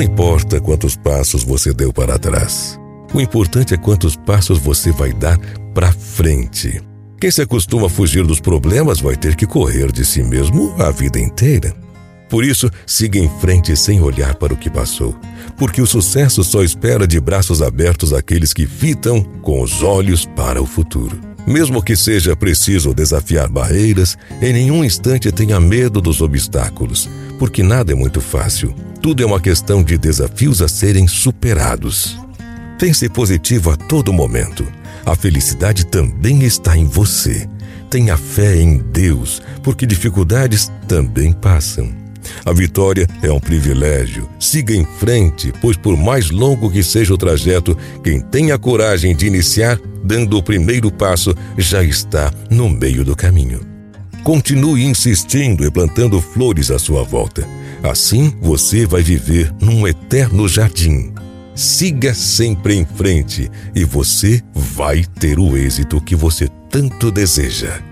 Não importa quantos passos você deu para trás. O importante é quantos passos você vai dar para frente. Quem se acostuma a fugir dos problemas vai ter que correr de si mesmo a vida inteira. Por isso, siga em frente sem olhar para o que passou, porque o sucesso só espera de braços abertos aqueles que fitam com os olhos para o futuro. Mesmo que seja preciso desafiar barreiras, em nenhum instante tenha medo dos obstáculos, porque nada é muito fácil. Tudo é uma questão de desafios a serem superados. Pense positivo a todo momento. A felicidade também está em você. Tenha fé em Deus, porque dificuldades também passam. A vitória é um privilégio. Siga em frente, pois por mais longo que seja o trajeto, quem tem a coragem de iniciar, dando o primeiro passo, já está no meio do caminho. Continue insistindo e plantando flores à sua volta. Assim você vai viver num eterno jardim. Siga sempre em frente e você vai ter o êxito que você tanto deseja.